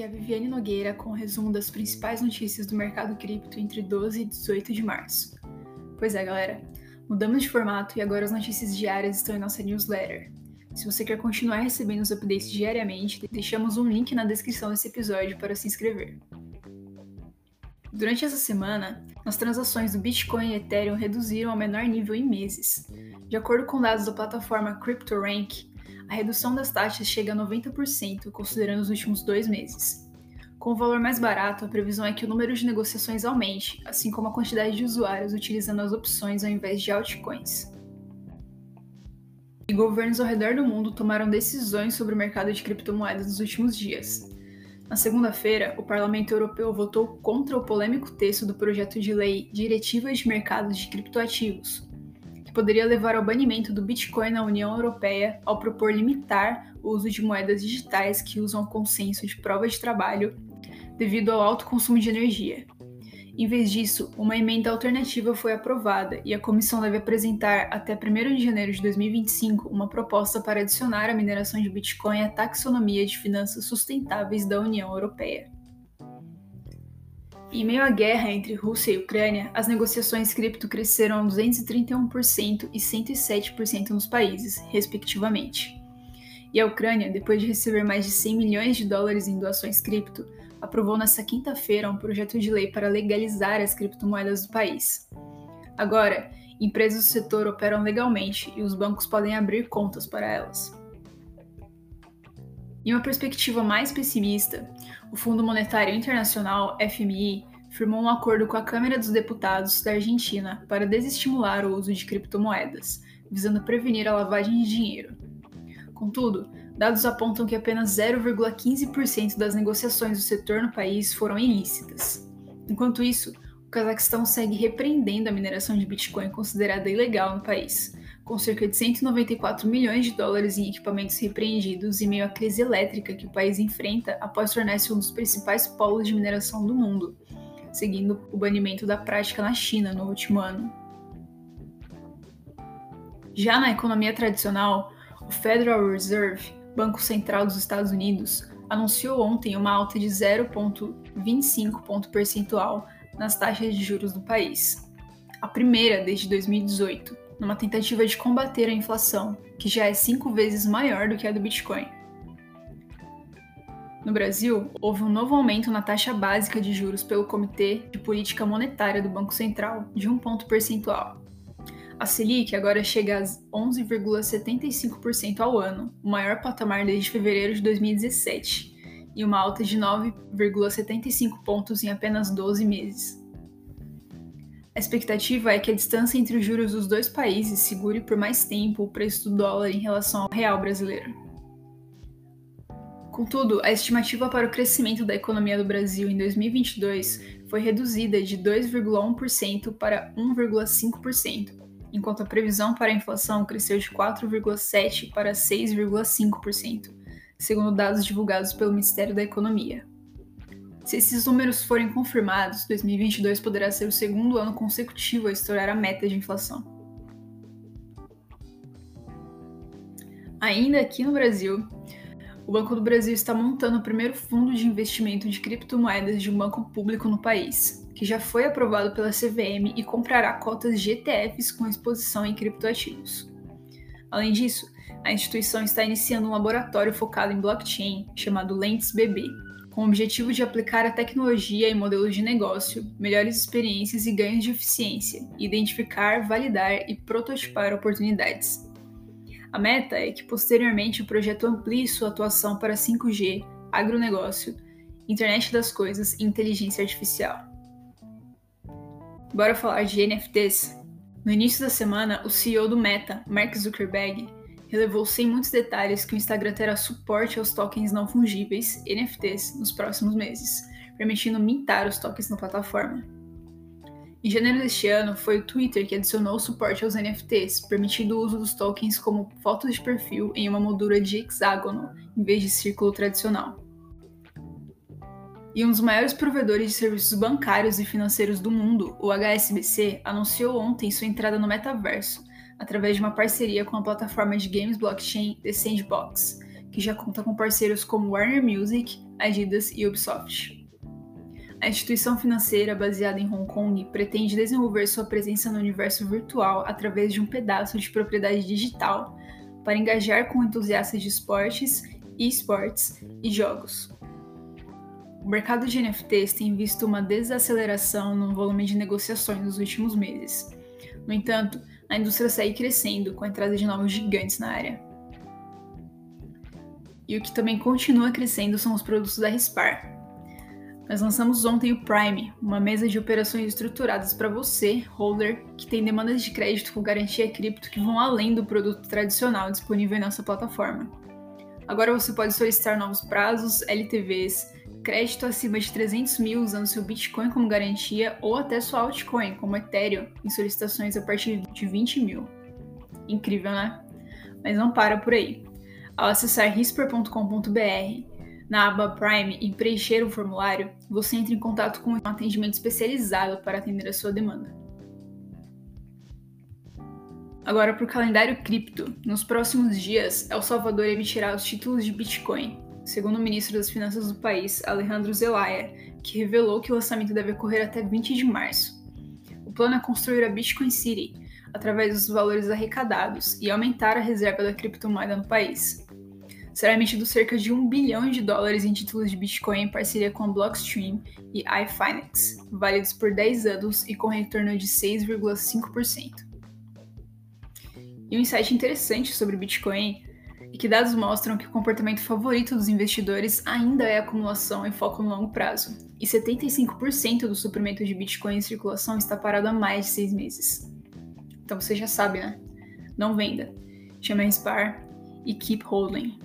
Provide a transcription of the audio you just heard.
aqui é a Viviane Nogueira com o um resumo das principais notícias do mercado cripto entre 12 e 18 de março. Pois é, galera, mudamos de formato e agora as notícias diárias estão em nossa newsletter. Se você quer continuar recebendo os updates diariamente, deixamos um link na descrição desse episódio para se inscrever. Durante essa semana, as transações do Bitcoin e Ethereum reduziram ao menor nível em meses. De acordo com dados da plataforma CryptoRank, a redução das taxas chega a 90%, considerando os últimos dois meses. Com o valor mais barato, a previsão é que o número de negociações aumente, assim como a quantidade de usuários utilizando as opções ao invés de altcoins. E governos ao redor do mundo tomaram decisões sobre o mercado de criptomoedas nos últimos dias. Na segunda-feira, o Parlamento Europeu votou contra o polêmico texto do projeto de lei Diretivas de Mercados de Criptoativos, que poderia levar ao banimento do Bitcoin na União Europeia ao propor limitar o uso de moedas digitais que usam consenso de prova de trabalho devido ao alto consumo de energia. Em vez disso, uma emenda alternativa foi aprovada e a comissão deve apresentar até 1 de janeiro de 2025 uma proposta para adicionar a mineração de Bitcoin à taxonomia de finanças sustentáveis da União Europeia. Em meio à guerra entre Rússia e Ucrânia, as negociações cripto cresceram 231% e 107% nos países, respectivamente. E a Ucrânia, depois de receber mais de 100 milhões de dólares em doações cripto, aprovou nesta quinta-feira um projeto de lei para legalizar as criptomoedas do país. Agora, empresas do setor operam legalmente e os bancos podem abrir contas para elas. Em uma perspectiva mais pessimista, o Fundo Monetário Internacional, FMI, firmou um acordo com a Câmara dos Deputados da Argentina para desestimular o uso de criptomoedas, visando prevenir a lavagem de dinheiro. Contudo, dados apontam que apenas 0,15% das negociações do setor no país foram ilícitas. Enquanto isso, o Cazaquistão segue repreendendo a mineração de Bitcoin considerada ilegal no país, com cerca de 194 milhões de dólares em equipamentos repreendidos em meio à crise elétrica que o país enfrenta após tornar-se um dos principais polos de mineração do mundo, seguindo o banimento da prática na China no último ano. Já na economia tradicional, o Federal Reserve, Banco Central dos Estados Unidos, anunciou ontem uma alta de 0,25 ponto percentual nas taxas de juros do país, a primeira desde 2018 numa tentativa de combater a inflação, que já é cinco vezes maior do que a do Bitcoin. No Brasil, houve um novo aumento na taxa básica de juros pelo Comitê de Política Monetária do Banco Central, de um ponto percentual. A Selic agora chega a 11,75% ao ano, o maior patamar desde fevereiro de 2017, e uma alta de 9,75 pontos em apenas 12 meses. A expectativa é que a distância entre os juros dos dois países segure por mais tempo o preço do dólar em relação ao real brasileiro. Contudo, a estimativa para o crescimento da economia do Brasil em 2022 foi reduzida de 2,1% para 1,5%, enquanto a previsão para a inflação cresceu de 4,7% para 6,5%, segundo dados divulgados pelo Ministério da Economia. Se esses números forem confirmados, 2022 poderá ser o segundo ano consecutivo a estourar a meta de inflação. Ainda aqui no Brasil, o Banco do Brasil está montando o primeiro fundo de investimento de criptomoedas de um banco público no país, que já foi aprovado pela CVM e comprará cotas de ETFs com exposição em criptoativos. Além disso, a instituição está iniciando um laboratório focado em blockchain chamado Lentes BB, com o objetivo de aplicar a tecnologia em modelos de negócio, melhores experiências e ganhos de eficiência, identificar, validar e prototipar oportunidades. A meta é que posteriormente o projeto amplie sua atuação para 5G, agronegócio, internet das coisas e inteligência artificial. Bora falar de NFTs? No início da semana, o CEO do Meta, Mark Zuckerberg, relevou sem muitos detalhes que o Instagram terá suporte aos tokens não fungíveis, NFTs, nos próximos meses, permitindo mintar os tokens na plataforma. Em janeiro deste ano, foi o Twitter que adicionou suporte aos NFTs, permitindo o uso dos tokens como fotos de perfil em uma moldura de hexágono, em vez de círculo tradicional. E um dos maiores provedores de serviços bancários e financeiros do mundo, o HSBC, anunciou ontem sua entrada no metaverso, através de uma parceria com a plataforma de games blockchain The Sandbox, que já conta com parceiros como Warner Music, Adidas e Ubisoft. A instituição financeira baseada em Hong Kong pretende desenvolver sua presença no universo virtual através de um pedaço de propriedade digital para engajar com entusiastas de esportes, esportes e jogos. O mercado de NFTs tem visto uma desaceleração no volume de negociações nos últimos meses. No entanto, a indústria segue crescendo com a entrada de novos gigantes na área. E o que também continua crescendo são os produtos da Rispar, nós lançamos ontem o Prime, uma mesa de operações estruturadas para você, holder, que tem demandas de crédito com garantia cripto que vão além do produto tradicional disponível em nossa plataforma. Agora você pode solicitar novos prazos, LTVs, crédito acima de 300 mil usando seu Bitcoin como garantia ou até sua altcoin, como Ethereum, em solicitações a partir de 20 mil. Incrível, né? Mas não para por aí. Ao acessar risper.com.br, na aba Prime e preencher o formulário, você entra em contato com um atendimento especializado para atender a sua demanda. Agora para o calendário cripto. Nos próximos dias, El Salvador emitirá os títulos de Bitcoin, segundo o ministro das Finanças do país, Alejandro Zelaya, que revelou que o lançamento deve ocorrer até 20 de março. O plano é construir a Bitcoin City através dos valores arrecadados e aumentar a reserva da criptomoeda no país, será emitido cerca de 1 bilhão de dólares em títulos de Bitcoin em parceria com a Blockstream e iFinex, válidos por 10 anos e com retorno de 6,5%. E um insight interessante sobre Bitcoin é que dados mostram que o comportamento favorito dos investidores ainda é acumulação e foco no longo prazo, e 75% do suprimento de Bitcoin em circulação está parado há mais de seis meses. Então você já sabe, né? Não venda. Chame a Spar e keep holding.